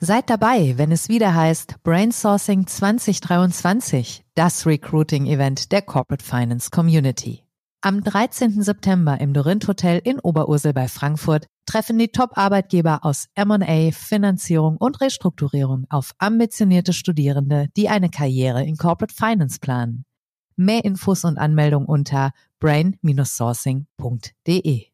Seid dabei, wenn es wieder heißt Brainsourcing 2023, das Recruiting-Event der Corporate Finance Community. Am 13. September im Dorint Hotel in Oberursel bei Frankfurt treffen die Top-Arbeitgeber aus M&A, Finanzierung und Restrukturierung auf ambitionierte Studierende, die eine Karriere in Corporate Finance planen. Mehr Infos und Anmeldung unter brain-sourcing.de.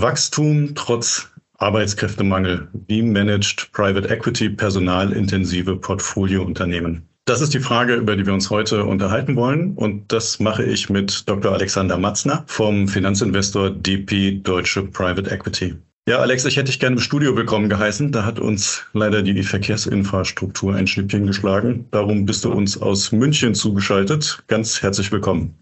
Wachstum trotz Arbeitskräftemangel. Wie managt Private Equity personalintensive Portfoliounternehmen? Das ist die Frage, über die wir uns heute unterhalten wollen. Und das mache ich mit Dr. Alexander Matzner vom Finanzinvestor DP Deutsche Private Equity. Ja, Alex, ich hätte dich gerne im Studio willkommen geheißen. Da hat uns leider die Verkehrsinfrastruktur ein Schnippchen geschlagen. Darum bist du uns aus München zugeschaltet. Ganz herzlich willkommen.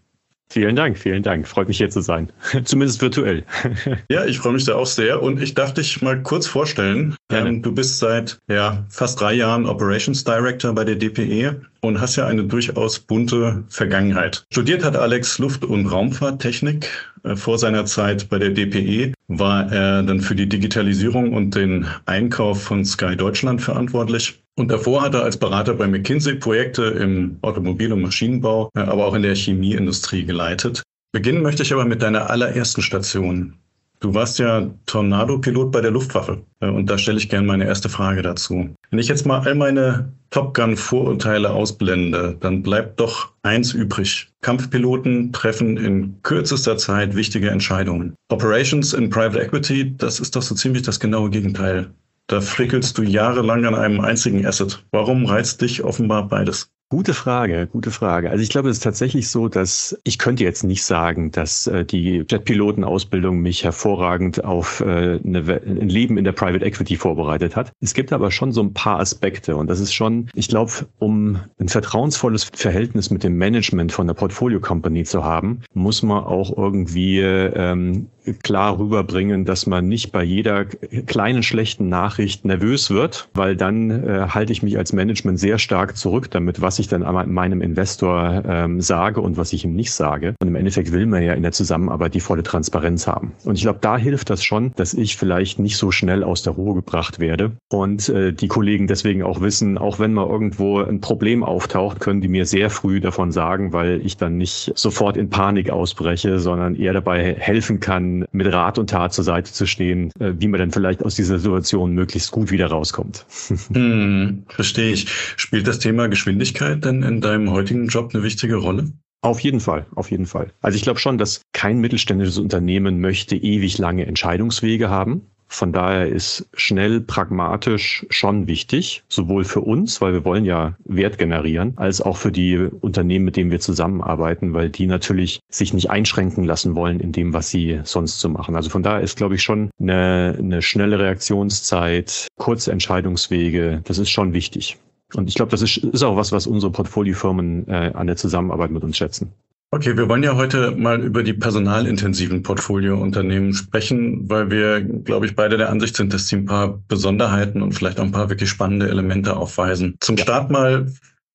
Vielen Dank, vielen Dank. Freut mich hier zu sein. Zumindest virtuell. ja, ich freue mich da auch sehr. Und ich darf dich mal kurz vorstellen. Ähm, du bist seit ja, fast drei Jahren Operations Director bei der DPE und hast ja eine durchaus bunte Vergangenheit. Studiert hat Alex Luft- und Raumfahrttechnik. Äh, vor seiner Zeit bei der DPE war er dann für die Digitalisierung und den Einkauf von Sky Deutschland verantwortlich. Und davor hat er als Berater bei McKinsey Projekte im Automobil- und Maschinenbau, äh, aber auch in der Chemieindustrie geleitet. Beginnen möchte ich aber mit deiner allerersten Station. Du warst ja Tornado-Pilot bei der Luftwaffe. Äh, und da stelle ich gerne meine erste Frage dazu. Wenn ich jetzt mal all meine Top Gun-Vorurteile ausblende, dann bleibt doch eins übrig. Kampfpiloten treffen in kürzester Zeit wichtige Entscheidungen. Operations in Private Equity, das ist doch so ziemlich das genaue Gegenteil. Da frickelst du jahrelang an einem einzigen Asset. Warum reizt dich offenbar beides? Gute Frage, gute Frage. Also ich glaube, es ist tatsächlich so, dass ich könnte jetzt nicht sagen, dass äh, die Jetpilotenausbildung mich hervorragend auf äh, eine, ein Leben in der Private Equity vorbereitet hat. Es gibt aber schon so ein paar Aspekte und das ist schon, ich glaube, um ein vertrauensvolles Verhältnis mit dem Management von der Portfolio Company zu haben, muss man auch irgendwie ähm, klar rüberbringen, dass man nicht bei jeder kleinen schlechten Nachricht nervös wird, weil dann äh, halte ich mich als Management sehr stark zurück damit, was ich dann meinem Investor ähm, sage und was ich ihm nicht sage. Und im Endeffekt will man ja in der Zusammenarbeit die volle Transparenz haben. Und ich glaube, da hilft das schon, dass ich vielleicht nicht so schnell aus der Ruhe gebracht werde und äh, die Kollegen deswegen auch wissen, auch wenn mal irgendwo ein Problem auftaucht, können die mir sehr früh davon sagen, weil ich dann nicht sofort in Panik ausbreche, sondern eher dabei helfen kann, mit Rat und Tat zur Seite zu stehen, äh, wie man dann vielleicht aus dieser Situation möglichst gut wieder rauskommt. Hm, verstehe ich. Spielt das Thema Geschwindigkeit denn in deinem heutigen Job eine wichtige Rolle? Auf jeden Fall, auf jeden Fall. Also ich glaube schon, dass kein mittelständisches Unternehmen möchte ewig lange Entscheidungswege haben. Von daher ist schnell pragmatisch schon wichtig, sowohl für uns, weil wir wollen ja Wert generieren, als auch für die Unternehmen, mit denen wir zusammenarbeiten, weil die natürlich sich nicht einschränken lassen wollen in dem, was sie sonst so machen. Also von daher ist, glaube ich, schon eine, eine schnelle Reaktionszeit, kurze Entscheidungswege, das ist schon wichtig. Und ich glaube, das ist, ist auch was, was unsere Portfoliofirmen äh, an der Zusammenarbeit mit uns schätzen. Okay, wir wollen ja heute mal über die personalintensiven Portfoliounternehmen sprechen, weil wir, glaube ich, beide der Ansicht sind, dass sie ein paar Besonderheiten und vielleicht auch ein paar wirklich spannende Elemente aufweisen. Zum Start mal,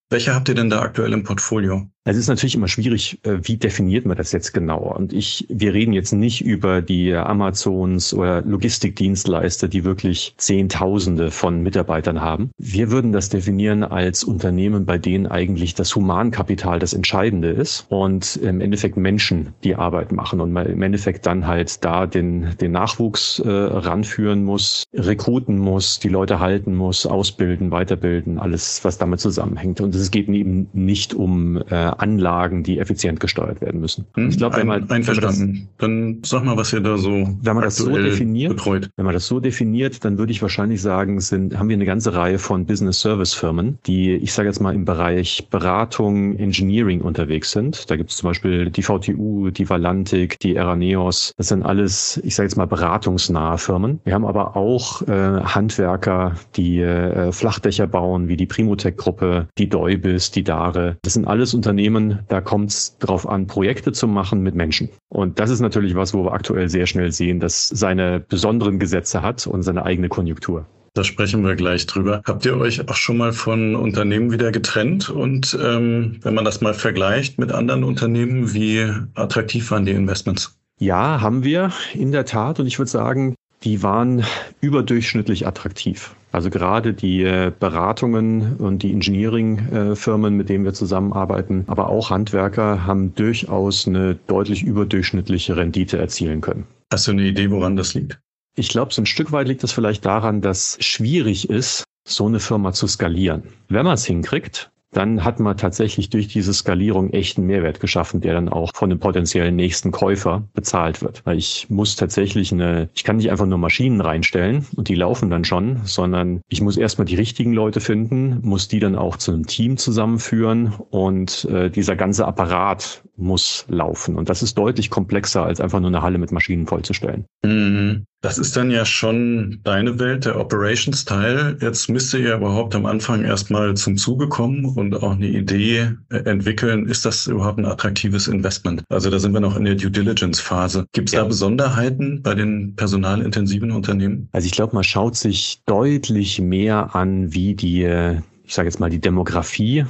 welche habt ihr denn da aktuell im Portfolio? Es ist natürlich immer schwierig, äh, wie definiert man das jetzt genauer? Und ich, wir reden jetzt nicht über die Amazons oder Logistikdienstleister, die wirklich Zehntausende von Mitarbeitern haben. Wir würden das definieren als Unternehmen, bei denen eigentlich das Humankapital das Entscheidende ist und im Endeffekt Menschen die Arbeit machen und man im Endeffekt dann halt da den, den Nachwuchs äh, ranführen muss, rekruten muss, die Leute halten muss, ausbilden, weiterbilden, alles, was damit zusammenhängt. Und es geht eben nicht um äh, Anlagen, die effizient gesteuert werden müssen. Hm, ich glaube, wenn man einverstanden, dann sag mal, was ihr da so wenn man das so definiert, betreut. wenn man das so definiert, dann würde ich wahrscheinlich sagen, sind haben wir eine ganze Reihe von Business Service Firmen, die ich sage jetzt mal im Bereich Beratung, Engineering unterwegs sind. Da gibt es zum Beispiel die VTU, die Valantik, die Eraneos. Das sind alles, ich sage jetzt mal beratungsnahe Firmen. Wir haben aber auch äh, Handwerker, die äh, Flachdächer bauen, wie die Primotech-Gruppe, die Deubis, die Dare. Das sind alles Unternehmen, da kommt es darauf an, Projekte zu machen mit Menschen. Und das ist natürlich was, wo wir aktuell sehr schnell sehen, dass seine besonderen Gesetze hat und seine eigene Konjunktur. Da sprechen wir gleich drüber. Habt ihr euch auch schon mal von Unternehmen wieder getrennt? Und ähm, wenn man das mal vergleicht mit anderen Unternehmen, wie attraktiv waren die Investments? Ja, haben wir in der Tat. Und ich würde sagen, die waren überdurchschnittlich attraktiv. Also gerade die äh, Beratungen und die Engineering-Firmen, mit denen wir zusammenarbeiten, aber auch Handwerker haben durchaus eine deutlich überdurchschnittliche Rendite erzielen können. Hast du eine Idee, woran das liegt? Ich glaube, so ein Stück weit liegt es vielleicht daran, dass schwierig ist, so eine Firma zu skalieren. Wenn man es hinkriegt, dann hat man tatsächlich durch diese Skalierung echten Mehrwert geschaffen, der dann auch von dem potenziellen nächsten Käufer bezahlt wird. Weil ich muss tatsächlich eine, ich kann nicht einfach nur Maschinen reinstellen und die laufen dann schon, sondern ich muss erstmal die richtigen Leute finden, muss die dann auch zu einem Team zusammenführen und äh, dieser ganze Apparat muss laufen. Und das ist deutlich komplexer, als einfach nur eine Halle mit Maschinen vollzustellen. Mhm. Das ist dann ja schon deine Welt, der Operations-Teil. Jetzt müsste ihr überhaupt am Anfang erstmal zum Zuge kommen und auch eine Idee äh, entwickeln. Ist das überhaupt ein attraktives Investment? Also da sind wir noch in der Due Diligence-Phase. Gibt es ja. da Besonderheiten bei den personalintensiven Unternehmen? Also ich glaube, man schaut sich deutlich mehr an, wie die ich sage jetzt mal, die Demografie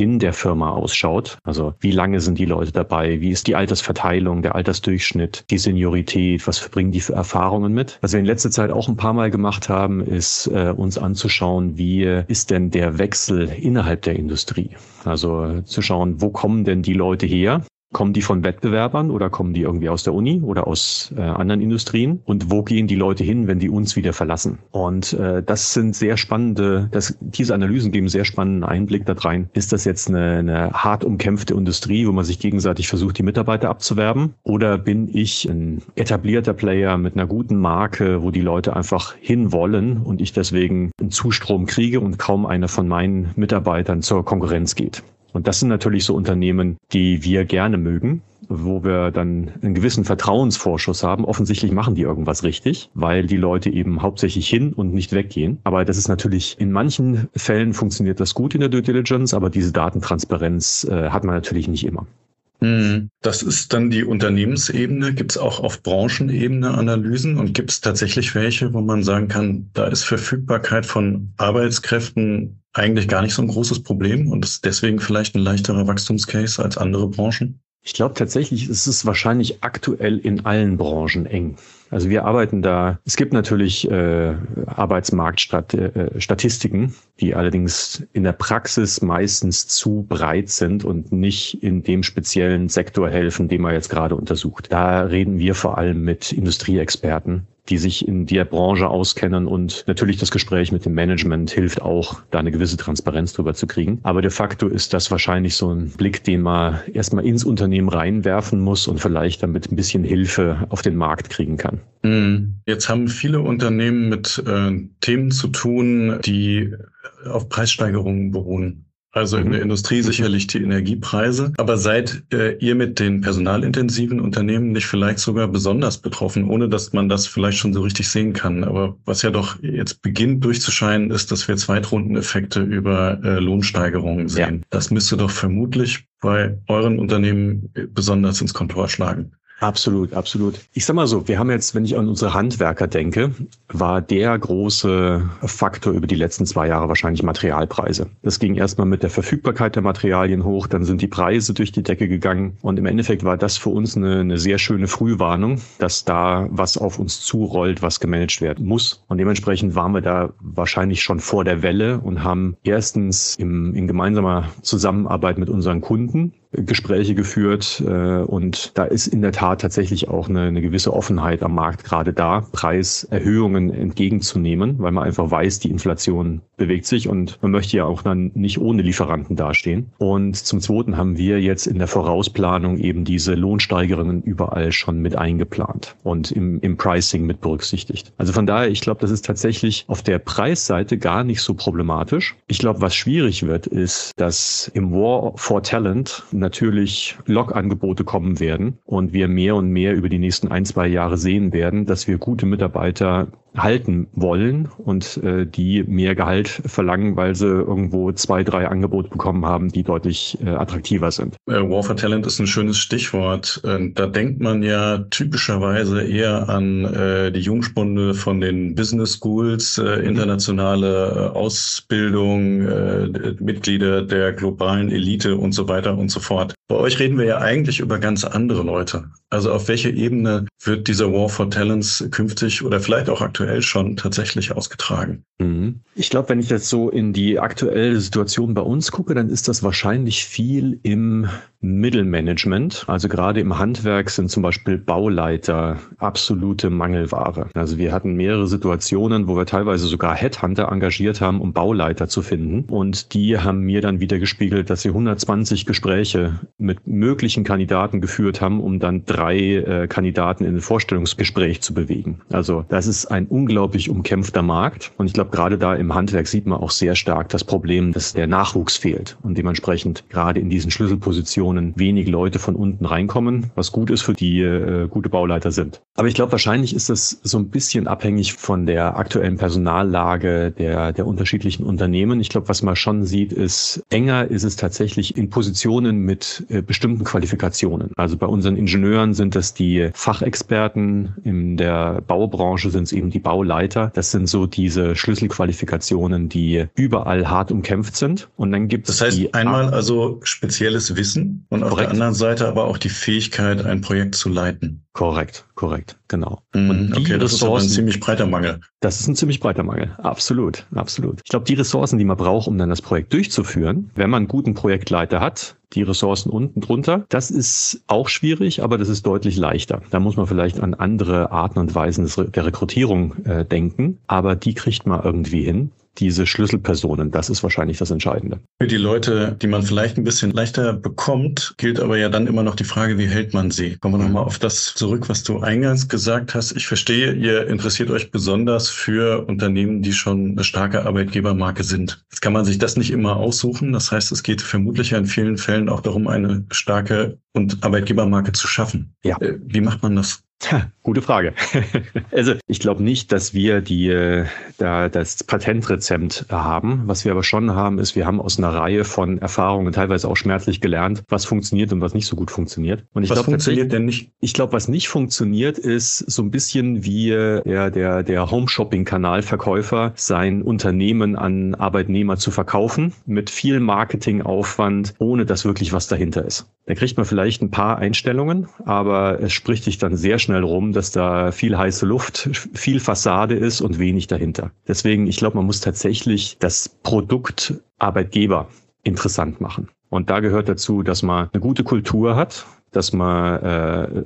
in der Firma ausschaut. Also wie lange sind die Leute dabei? Wie ist die Altersverteilung, der Altersdurchschnitt, die Seniorität? Was bringen die für Erfahrungen mit? Was wir in letzter Zeit auch ein paar Mal gemacht haben, ist äh, uns anzuschauen, wie ist denn der Wechsel innerhalb der Industrie? Also zu schauen, wo kommen denn die Leute her? Kommen die von Wettbewerbern oder kommen die irgendwie aus der Uni oder aus äh, anderen Industrien? Und wo gehen die Leute hin, wenn die uns wieder verlassen? Und äh, das sind sehr spannende, das, diese Analysen geben sehr spannenden Einblick da rein. Ist das jetzt eine, eine hart umkämpfte Industrie, wo man sich gegenseitig versucht, die Mitarbeiter abzuwerben? Oder bin ich ein etablierter Player mit einer guten Marke, wo die Leute einfach hinwollen und ich deswegen einen Zustrom kriege und kaum einer von meinen Mitarbeitern zur Konkurrenz geht? Und das sind natürlich so Unternehmen, die wir gerne mögen, wo wir dann einen gewissen Vertrauensvorschuss haben. Offensichtlich machen die irgendwas richtig, weil die Leute eben hauptsächlich hin und nicht weggehen. Aber das ist natürlich, in manchen Fällen funktioniert das gut in der Due Diligence, aber diese Datentransparenz äh, hat man natürlich nicht immer. Hm, das ist dann die Unternehmensebene. Gibt es auch auf Branchenebene Analysen und gibt es tatsächlich welche, wo man sagen kann, da ist Verfügbarkeit von Arbeitskräften eigentlich gar nicht so ein großes Problem und ist deswegen vielleicht ein leichterer Wachstumscase als andere Branchen? Ich glaube tatsächlich ist es wahrscheinlich aktuell in allen Branchen eng. Also wir arbeiten da, es gibt natürlich äh, Arbeitsmarktstatistiken, äh, die allerdings in der Praxis meistens zu breit sind und nicht in dem speziellen Sektor helfen, den man jetzt gerade untersucht. Da reden wir vor allem mit Industrieexperten, die sich in der Branche auskennen und natürlich das Gespräch mit dem Management hilft auch, da eine gewisse Transparenz drüber zu kriegen. Aber de facto ist das wahrscheinlich so ein Blick, den man erstmal ins Unternehmen reinwerfen muss und vielleicht damit ein bisschen Hilfe auf den Markt kriegen kann. Hm. Jetzt haben viele Unternehmen mit äh, Themen zu tun, die auf Preissteigerungen beruhen. Also in der mhm. Industrie sicherlich die Energiepreise. Aber seid äh, ihr mit den personalintensiven Unternehmen nicht vielleicht sogar besonders betroffen, ohne dass man das vielleicht schon so richtig sehen kann? Aber was ja doch jetzt beginnt durchzuscheinen, ist, dass wir Zweitrundeneffekte über äh, Lohnsteigerungen sehen. Ja. Das müsste doch vermutlich bei euren Unternehmen besonders ins Kontor schlagen. Absolut, absolut. Ich sag mal so, wir haben jetzt, wenn ich an unsere Handwerker denke, war der große Faktor über die letzten zwei Jahre wahrscheinlich Materialpreise. Das ging erstmal mit der Verfügbarkeit der Materialien hoch, dann sind die Preise durch die Decke gegangen und im Endeffekt war das für uns eine, eine sehr schöne Frühwarnung, dass da was auf uns zurollt, was gemanagt werden muss. Und dementsprechend waren wir da wahrscheinlich schon vor der Welle und haben erstens im, in gemeinsamer Zusammenarbeit mit unseren Kunden Gespräche geführt äh, und da ist in der Tat tatsächlich auch eine, eine gewisse Offenheit am Markt gerade da, Preiserhöhungen entgegenzunehmen, weil man einfach weiß, die Inflation bewegt sich und man möchte ja auch dann nicht ohne Lieferanten dastehen. Und zum Zweiten haben wir jetzt in der Vorausplanung eben diese Lohnsteigerungen überall schon mit eingeplant und im, im Pricing mit berücksichtigt. Also von daher, ich glaube, das ist tatsächlich auf der Preisseite gar nicht so problematisch. Ich glaube, was schwierig wird, ist, dass im War for Talent natürlich Log-Angebote kommen werden und wir mehr und mehr über die nächsten ein, zwei Jahre sehen werden, dass wir gute Mitarbeiter halten wollen und äh, die mehr Gehalt verlangen, weil sie irgendwo zwei, drei Angebote bekommen haben, die deutlich äh, attraktiver sind. Äh, War for Talent ist ein schönes Stichwort. Äh, da denkt man ja typischerweise eher an äh, die Jungspunde von den Business Schools, äh, mhm. internationale äh, Ausbildung, äh, Mitglieder der globalen Elite und so weiter und so fort. Bei euch reden wir ja eigentlich über ganz andere Leute. Also auf welche Ebene wird dieser War for Talents künftig oder vielleicht auch aktuell schon tatsächlich ausgetragen? Mhm. Ich glaube, wenn ich jetzt so in die aktuelle Situation bei uns gucke, dann ist das wahrscheinlich viel im Mittelmanagement. Also gerade im Handwerk sind zum Beispiel Bauleiter absolute Mangelware. Also wir hatten mehrere Situationen, wo wir teilweise sogar Headhunter engagiert haben, um Bauleiter zu finden. Und die haben mir dann wieder gespiegelt, dass sie 120 Gespräche mit möglichen Kandidaten geführt haben, um dann drei äh, Kandidaten in ein Vorstellungsgespräch zu bewegen. Also das ist ein unglaublich umkämpfter Markt. Und ich glaube, gerade da im Handwerk sieht man auch sehr stark das Problem, dass der Nachwuchs fehlt und dementsprechend gerade in diesen Schlüsselpositionen Positionen wenig Leute von unten reinkommen, was gut ist für die äh, gute Bauleiter sind. Aber ich glaube, wahrscheinlich ist das so ein bisschen abhängig von der aktuellen Personallage der, der unterschiedlichen Unternehmen. Ich glaube, was man schon sieht, ist, enger ist es tatsächlich in Positionen mit äh, bestimmten Qualifikationen. Also bei unseren Ingenieuren sind das die Fachexperten, in der Baubranche sind es eben die Bauleiter. Das sind so diese Schlüsselqualifikationen, die überall hart umkämpft sind. Und dann gibt es. Das heißt, einmal also spezielles Wissen, und auf der anderen Seite aber auch die Fähigkeit, ein Projekt zu leiten. Korrekt, korrekt, genau. Mm, und die okay, das Ressourcen, ist ein ziemlich breiter Mangel. Das ist ein ziemlich breiter Mangel, absolut, absolut. Ich glaube, die Ressourcen, die man braucht, um dann das Projekt durchzuführen, wenn man einen guten Projektleiter hat, die Ressourcen unten drunter, das ist auch schwierig, aber das ist deutlich leichter. Da muss man vielleicht an andere Arten und Weisen der Rekrutierung äh, denken, aber die kriegt man irgendwie hin diese Schlüsselpersonen. Das ist wahrscheinlich das Entscheidende. Für die Leute, die man vielleicht ein bisschen leichter bekommt, gilt aber ja dann immer noch die Frage, wie hält man sie? Kommen wir nochmal auf das zurück, was du eingangs gesagt hast. Ich verstehe, ihr interessiert euch besonders für Unternehmen, die schon eine starke Arbeitgebermarke sind. Jetzt kann man sich das nicht immer aussuchen. Das heißt, es geht vermutlich ja in vielen Fällen auch darum, eine starke und Arbeitgebermarke zu schaffen. Ja. Äh, wie macht man das? Ha, gute Frage. also ich glaube nicht, dass wir die äh, da das Patentrezept haben. Was wir aber schon haben, ist, wir haben aus einer Reihe von Erfahrungen teilweise auch schmerzlich gelernt, was funktioniert und was nicht so gut funktioniert. Und ich was glaub, funktioniert denn nicht? Ich glaube, was nicht funktioniert, ist so ein bisschen wie äh, der der der Home Shopping Kanal Verkäufer sein Unternehmen an Arbeitnehmer zu verkaufen mit viel Marketingaufwand, ohne dass wirklich was dahinter ist. Da kriegt man vielleicht ein paar Einstellungen, aber es spricht sich dann sehr schnell schnell rum, dass da viel heiße Luft, viel Fassade ist und wenig dahinter. Deswegen, ich glaube, man muss tatsächlich das Produkt Arbeitgeber interessant machen. Und da gehört dazu, dass man eine gute Kultur hat, dass man äh,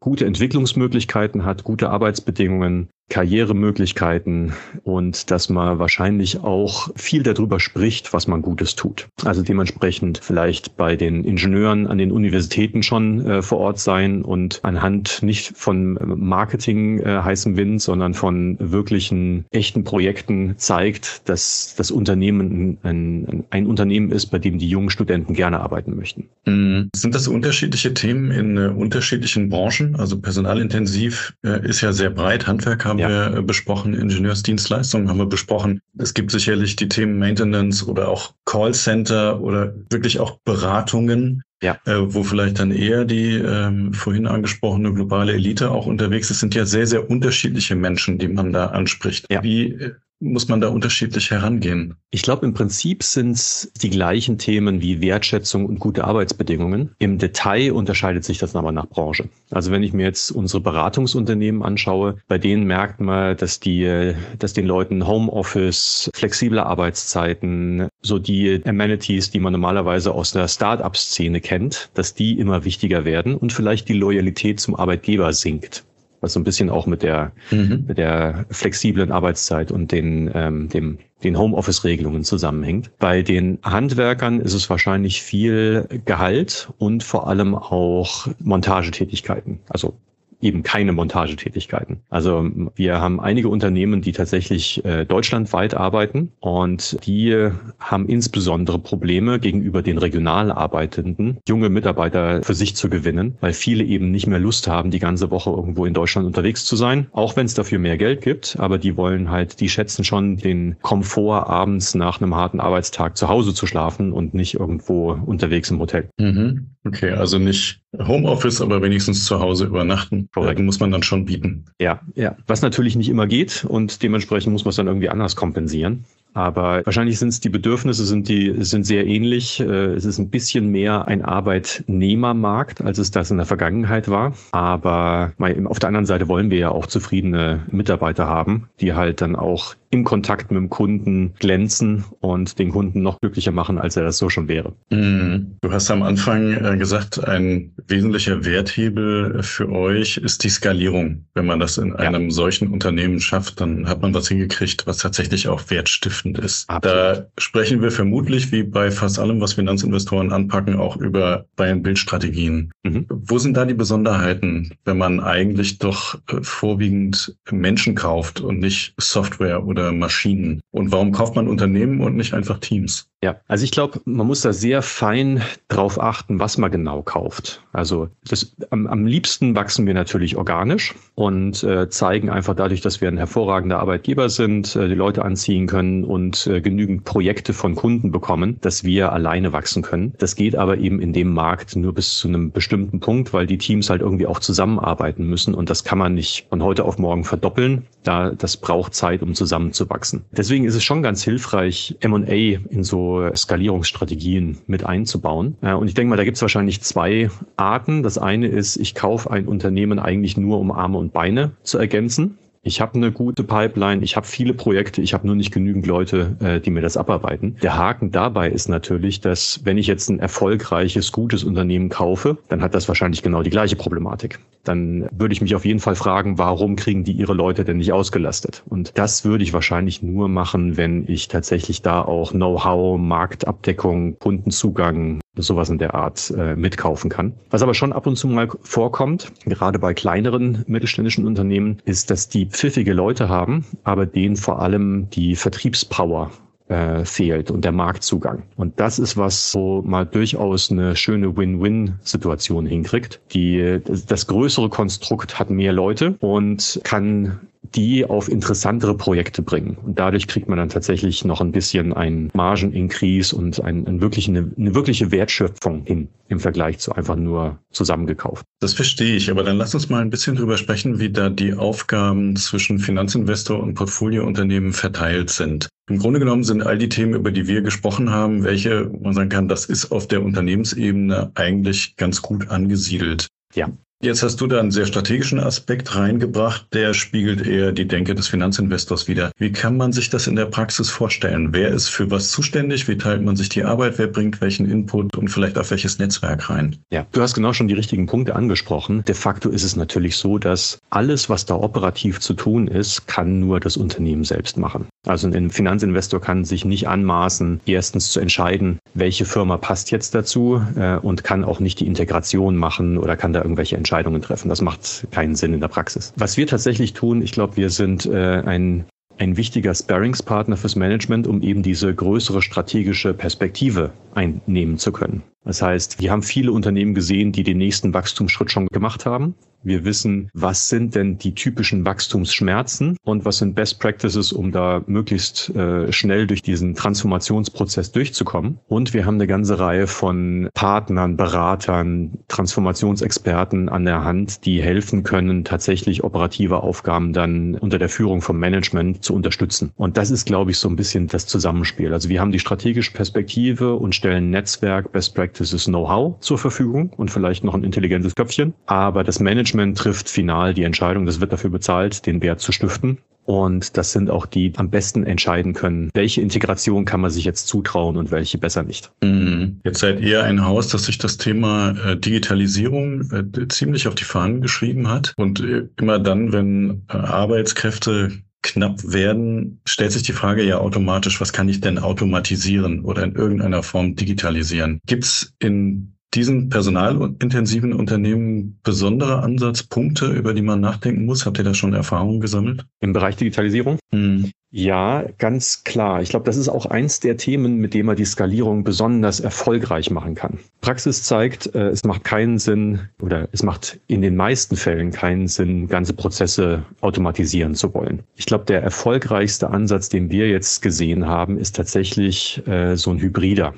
gute Entwicklungsmöglichkeiten hat, gute Arbeitsbedingungen, Karrieremöglichkeiten und dass man wahrscheinlich auch viel darüber spricht, was man Gutes tut. Also dementsprechend vielleicht bei den Ingenieuren an den Universitäten schon äh, vor Ort sein und anhand nicht von Marketing äh, heißem Wind, sondern von wirklichen echten Projekten zeigt, dass das Unternehmen ein, ein Unternehmen ist, bei dem die jungen Studenten gerne arbeiten möchten. Mhm. Sind das unterschiedliche Themen in äh, unterschiedlichen Branchen? Also personalintensiv äh, ist ja sehr breit, Handwerk haben ja. wir äh, besprochen, Ingenieursdienstleistungen haben wir besprochen. Es gibt sicherlich die Themen Maintenance oder auch Callcenter oder wirklich auch Beratungen, ja. Äh, wo vielleicht dann eher die ähm, vorhin angesprochene globale Elite auch unterwegs ist, sind ja sehr, sehr unterschiedliche Menschen, die man da anspricht. Ja. Wie muss man da unterschiedlich herangehen? Ich glaube, im Prinzip sind es die gleichen Themen wie Wertschätzung und gute Arbeitsbedingungen. Im Detail unterscheidet sich das aber nach Branche. Also wenn ich mir jetzt unsere Beratungsunternehmen anschaue, bei denen merkt man, dass die, dass den Leuten Homeoffice, flexible Arbeitszeiten, so die Amenities, die man normalerweise aus der Start-up-Szene kennt, dass die immer wichtiger werden und vielleicht die Loyalität zum Arbeitgeber sinkt was so ein bisschen auch mit der, mhm. mit der flexiblen Arbeitszeit und den, ähm, dem, den Homeoffice-Regelungen zusammenhängt. Bei den Handwerkern ist es wahrscheinlich viel Gehalt und vor allem auch Montagetätigkeiten. Also eben keine Montagetätigkeiten. Also wir haben einige Unternehmen, die tatsächlich äh, deutschlandweit arbeiten und die haben insbesondere Probleme gegenüber den regional arbeitenden, junge Mitarbeiter für sich zu gewinnen, weil viele eben nicht mehr Lust haben, die ganze Woche irgendwo in Deutschland unterwegs zu sein, auch wenn es dafür mehr Geld gibt, aber die wollen halt, die schätzen schon den Komfort abends nach einem harten Arbeitstag zu Hause zu schlafen und nicht irgendwo unterwegs im Hotel. Mhm. Okay, also nicht Homeoffice, aber wenigstens zu Hause übernachten. Korrekt. muss man dann schon bieten. Ja, ja. Was natürlich nicht immer geht und dementsprechend muss man es dann irgendwie anders kompensieren. Aber wahrscheinlich sind es die Bedürfnisse, sind die sind sehr ähnlich. Äh, es ist ein bisschen mehr ein Arbeitnehmermarkt, als es das in der Vergangenheit war. Aber auf der anderen Seite wollen wir ja auch zufriedene Mitarbeiter haben, die halt dann auch im Kontakt mit dem Kunden glänzen und den Kunden noch glücklicher machen, als er das so schon wäre. Mhm. Du hast am Anfang äh, gesagt, ein wesentlicher Werthebel für euch ist die Skalierung. Wenn man das in einem ja. solchen Unternehmen schafft, dann hat man was hingekriegt, was tatsächlich auch wertstiftend ist. Absolut. Da sprechen wir vermutlich, wie bei fast allem, was Finanzinvestoren anpacken, auch über Buy-and-Build-Strategien. Mhm. Wo sind da die Besonderheiten, wenn man eigentlich doch äh, vorwiegend Menschen kauft und nicht Software oder oder Maschinen? Und warum kauft man Unternehmen und nicht einfach Teams? Ja, also ich glaube, man muss da sehr fein drauf achten, was man genau kauft. Also das, am, am liebsten wachsen wir natürlich organisch und äh, zeigen einfach dadurch, dass wir ein hervorragender Arbeitgeber sind, äh, die Leute anziehen können und äh, genügend Projekte von Kunden bekommen, dass wir alleine wachsen können. Das geht aber eben in dem Markt nur bis zu einem bestimmten Punkt, weil die Teams halt irgendwie auch zusammenarbeiten müssen und das kann man nicht von heute auf morgen verdoppeln. Da das braucht Zeit, um zusammenzuwachsen. Deswegen ist es schon ganz hilfreich, M&A in so Skalierungsstrategien mit einzubauen. Äh, und ich denke mal, da gibt es wahrscheinlich zwei Arten. Das eine ist, ich kaufe ein Unternehmen eigentlich nur, um Arme und Beine zu ergänzen. Ich habe eine gute Pipeline, ich habe viele Projekte, ich habe nur nicht genügend Leute, äh, die mir das abarbeiten. Der Haken dabei ist natürlich, dass wenn ich jetzt ein erfolgreiches, gutes Unternehmen kaufe, dann hat das wahrscheinlich genau die gleiche Problematik. Dann würde ich mich auf jeden Fall fragen, warum kriegen die ihre Leute denn nicht ausgelastet? Und das würde ich wahrscheinlich nur machen, wenn ich tatsächlich da auch Know-how, Marktabdeckung, Kundenzugang, sowas in der Art äh, mitkaufen kann. Was aber schon ab und zu mal vorkommt, gerade bei kleineren mittelständischen Unternehmen, ist, dass die pfiffige Leute haben, aber denen vor allem die Vertriebspower äh, fehlt und der Marktzugang. Und das ist was, wo man durchaus eine schöne Win-Win-Situation hinkriegt. Die, das, das größere Konstrukt hat mehr Leute und kann die auf interessantere Projekte bringen. Und dadurch kriegt man dann tatsächlich noch ein bisschen ein Margenincrease und ein, ein wirklich eine, eine wirkliche Wertschöpfung hin im Vergleich zu einfach nur zusammengekauft. Das verstehe ich, aber dann lass uns mal ein bisschen drüber sprechen, wie da die Aufgaben zwischen Finanzinvestor und Portfoliounternehmen verteilt sind. Im Grunde genommen sind all die Themen, über die wir gesprochen haben, welche man sagen kann, das ist auf der Unternehmensebene eigentlich ganz gut angesiedelt. Ja. Jetzt hast du da einen sehr strategischen Aspekt reingebracht, der spiegelt eher die Denke des Finanzinvestors wider. Wie kann man sich das in der Praxis vorstellen? Wer ist für was zuständig? Wie teilt man sich die Arbeit? Wer bringt welchen Input und vielleicht auf welches Netzwerk rein? Ja, du hast genau schon die richtigen Punkte angesprochen. De facto ist es natürlich so, dass alles, was da operativ zu tun ist, kann nur das Unternehmen selbst machen. Also ein Finanzinvestor kann sich nicht anmaßen, erstens zu entscheiden, welche Firma passt jetzt dazu äh, und kann auch nicht die Integration machen oder kann da irgendwelche Entscheidungen treffen. Das macht keinen Sinn in der Praxis. Was wir tatsächlich tun, ich glaube, wir sind äh, ein ein wichtiger Sparringspartner fürs Management, um eben diese größere strategische Perspektive einnehmen zu können. Das heißt, wir haben viele Unternehmen gesehen, die den nächsten Wachstumsschritt schon gemacht haben. Wir wissen, was sind denn die typischen Wachstumsschmerzen und was sind Best Practices, um da möglichst äh, schnell durch diesen Transformationsprozess durchzukommen. Und wir haben eine ganze Reihe von Partnern, Beratern, Transformationsexperten an der Hand, die helfen können, tatsächlich operative Aufgaben dann unter der Führung vom Management zu unterstützen. Und das ist, glaube ich, so ein bisschen das Zusammenspiel. Also wir haben die strategische Perspektive und stellen Netzwerk, Best Practices, Know-how zur Verfügung und vielleicht noch ein intelligentes Köpfchen. Aber das Management Management trifft final die Entscheidung, das wird dafür bezahlt, den Wert zu stiften. Und das sind auch die, die am besten entscheiden können, welche Integration kann man sich jetzt zutrauen und welche besser nicht. Mhm. Jetzt seid ihr ein Haus, das sich das Thema äh, Digitalisierung äh, ziemlich auf die Fahnen geschrieben hat. Und äh, immer dann, wenn Arbeitskräfte knapp werden, stellt sich die Frage ja automatisch, was kann ich denn automatisieren oder in irgendeiner Form digitalisieren? Gibt es in diesen personalintensiven Unternehmen besondere Ansatzpunkte, über die man nachdenken muss? Habt ihr da schon Erfahrungen gesammelt? Im Bereich Digitalisierung? Hm. Ja, ganz klar. Ich glaube, das ist auch eins der Themen, mit dem man die Skalierung besonders erfolgreich machen kann. Praxis zeigt, äh, es macht keinen Sinn oder es macht in den meisten Fällen keinen Sinn, ganze Prozesse automatisieren zu wollen. Ich glaube, der erfolgreichste Ansatz, den wir jetzt gesehen haben, ist tatsächlich äh, so ein Hybrider.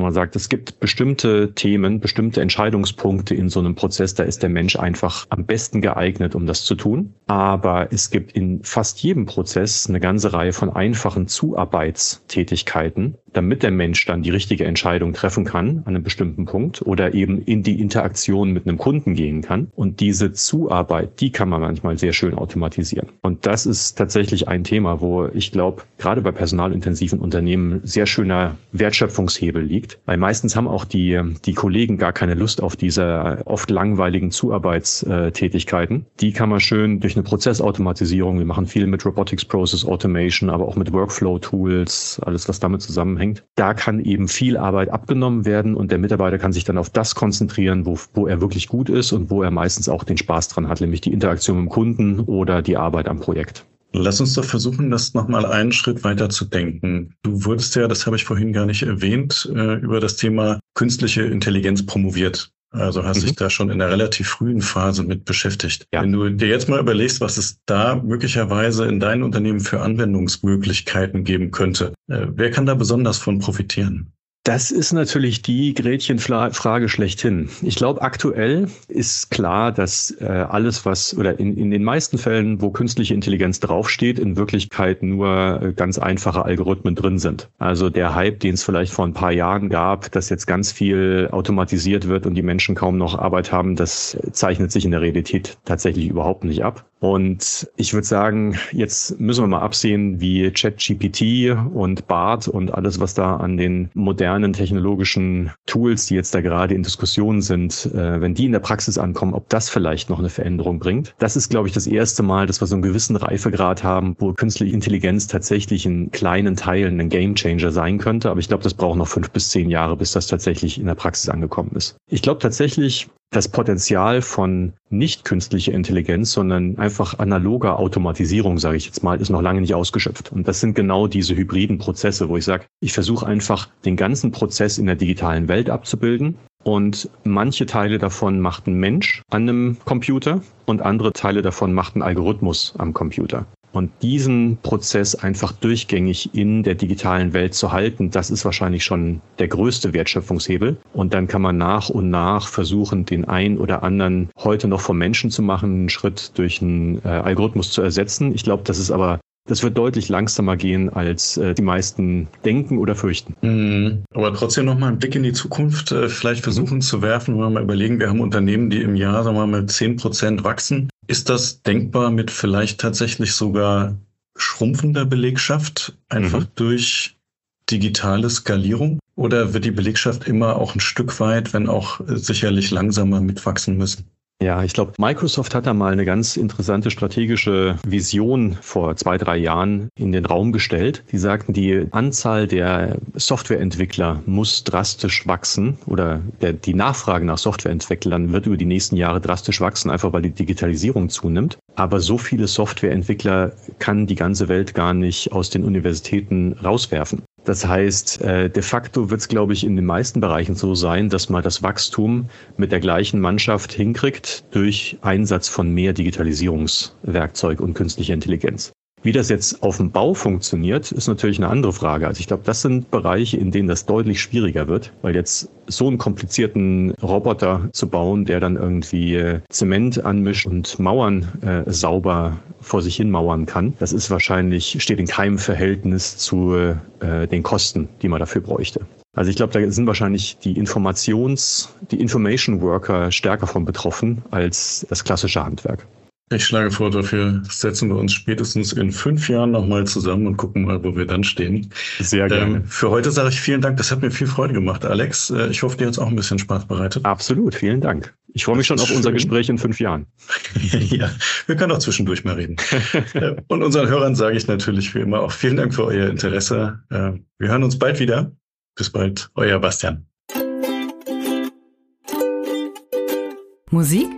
Man sagt, es gibt bestimmte Themen, bestimmte Entscheidungspunkte in so einem Prozess, da ist der Mensch einfach am besten geeignet, um das zu tun. Aber es gibt in fast jedem Prozess eine ganze Reihe von einfachen Zuarbeitstätigkeiten, damit der Mensch dann die richtige Entscheidung treffen kann an einem bestimmten Punkt oder eben in die Interaktion mit einem Kunden gehen kann. Und diese Zuarbeit, die kann man manchmal sehr schön automatisieren. Und das ist tatsächlich ein Thema, wo ich glaube, gerade bei personalintensiven Unternehmen sehr schöner Wertschöpfungshebel liegt. Weil meistens haben auch die, die Kollegen gar keine Lust auf diese oft langweiligen Zuarbeitstätigkeiten. Die kann man schön durch eine Prozessautomatisierung, wir machen viel mit Robotics Process Automation, aber auch mit Workflow Tools, alles was damit zusammen zusammenhängt. Da kann eben viel Arbeit abgenommen werden und der Mitarbeiter kann sich dann auf das konzentrieren, wo, wo er wirklich gut ist und wo er meistens auch den Spaß dran hat, nämlich die Interaktion mit dem Kunden oder die Arbeit am Projekt. Lass uns doch versuchen, das nochmal einen Schritt weiter zu denken. Du wurdest ja, das habe ich vorhin gar nicht erwähnt, äh, über das Thema künstliche Intelligenz promoviert. Also hast mhm. dich da schon in einer relativ frühen Phase mit beschäftigt. Ja. Wenn du dir jetzt mal überlegst, was es da möglicherweise in deinem Unternehmen für Anwendungsmöglichkeiten geben könnte, äh, wer kann da besonders von profitieren? Das ist natürlich die Gretchenfrage schlechthin. Ich glaube, aktuell ist klar, dass äh, alles, was oder in, in den meisten Fällen, wo künstliche Intelligenz draufsteht, in Wirklichkeit nur äh, ganz einfache Algorithmen drin sind. Also der Hype, den es vielleicht vor ein paar Jahren gab, dass jetzt ganz viel automatisiert wird und die Menschen kaum noch Arbeit haben, das zeichnet sich in der Realität tatsächlich überhaupt nicht ab. Und ich würde sagen, jetzt müssen wir mal absehen, wie ChatGPT und BART und alles, was da an den modernen technologischen Tools, die jetzt da gerade in Diskussion sind, äh, wenn die in der Praxis ankommen, ob das vielleicht noch eine Veränderung bringt. Das ist, glaube ich, das erste Mal, dass wir so einen gewissen Reifegrad haben, wo künstliche Intelligenz tatsächlich in kleinen Teilen ein Gamechanger sein könnte. Aber ich glaube, das braucht noch fünf bis zehn Jahre, bis das tatsächlich in der Praxis angekommen ist. Ich glaube tatsächlich, das Potenzial von nicht künstlicher Intelligenz, sondern einfach analoger Automatisierung, sage ich jetzt mal, ist noch lange nicht ausgeschöpft. Und das sind genau diese hybriden Prozesse, wo ich sage, ich versuche einfach den ganzen Prozess in der digitalen Welt abzubilden. Und manche Teile davon macht ein Mensch an einem Computer und andere Teile davon macht ein Algorithmus am Computer. Und diesen Prozess einfach durchgängig in der digitalen Welt zu halten, das ist wahrscheinlich schon der größte Wertschöpfungshebel. Und dann kann man nach und nach versuchen, den einen oder anderen heute noch vom Menschen zu machen, einen Schritt durch einen äh, Algorithmus zu ersetzen. Ich glaube, das ist aber das wird deutlich langsamer gehen, als äh, die meisten denken oder fürchten. Mhm. Aber trotzdem noch mal einen Blick in die Zukunft, äh, vielleicht versuchen mhm. zu werfen, wenn wir mal überlegen, wir haben Unternehmen, die im Jahr, sagen wir mal, mit zehn Prozent wachsen. Ist das denkbar mit vielleicht tatsächlich sogar schrumpfender Belegschaft, einfach mhm. durch digitale Skalierung? Oder wird die Belegschaft immer auch ein Stück weit, wenn auch sicherlich langsamer mitwachsen müssen? Ja, ich glaube, Microsoft hat da mal eine ganz interessante strategische Vision vor zwei, drei Jahren in den Raum gestellt. Die sagten, die Anzahl der Softwareentwickler muss drastisch wachsen oder der, die Nachfrage nach Softwareentwicklern wird über die nächsten Jahre drastisch wachsen, einfach weil die Digitalisierung zunimmt. Aber so viele Softwareentwickler kann die ganze Welt gar nicht aus den Universitäten rauswerfen. Das heißt, äh, de facto wird es, glaube ich, in den meisten Bereichen so sein, dass man das Wachstum mit der gleichen Mannschaft hinkriegt durch Einsatz von mehr Digitalisierungswerkzeug und künstlicher Intelligenz. Wie das jetzt auf dem Bau funktioniert, ist natürlich eine andere Frage. Also ich glaube, das sind Bereiche, in denen das deutlich schwieriger wird, weil jetzt so einen komplizierten Roboter zu bauen, der dann irgendwie äh, Zement anmischt und Mauern äh, sauber vor sich hin mauern kann, das ist wahrscheinlich, steht in keinem Verhältnis zu äh, den Kosten, die man dafür bräuchte. Also ich glaube, da sind wahrscheinlich die Informations-, die Information Worker stärker von betroffen als das klassische Handwerk. Ich schlage vor, dafür setzen wir uns spätestens in fünf Jahren nochmal zusammen und gucken mal, wo wir dann stehen. Sehr gerne. Ähm, für heute sage ich vielen Dank. Das hat mir viel Freude gemacht, Alex. Äh, ich hoffe, dir hat es auch ein bisschen Spaß bereitet. Absolut. Vielen Dank. Ich freue mich schon auf schön. unser Gespräch in fünf Jahren. ja, wir können auch zwischendurch mal reden. Äh, und unseren Hörern sage ich natürlich wie immer auch vielen Dank für euer Interesse. Äh, wir hören uns bald wieder. Bis bald. Euer Bastian. Musik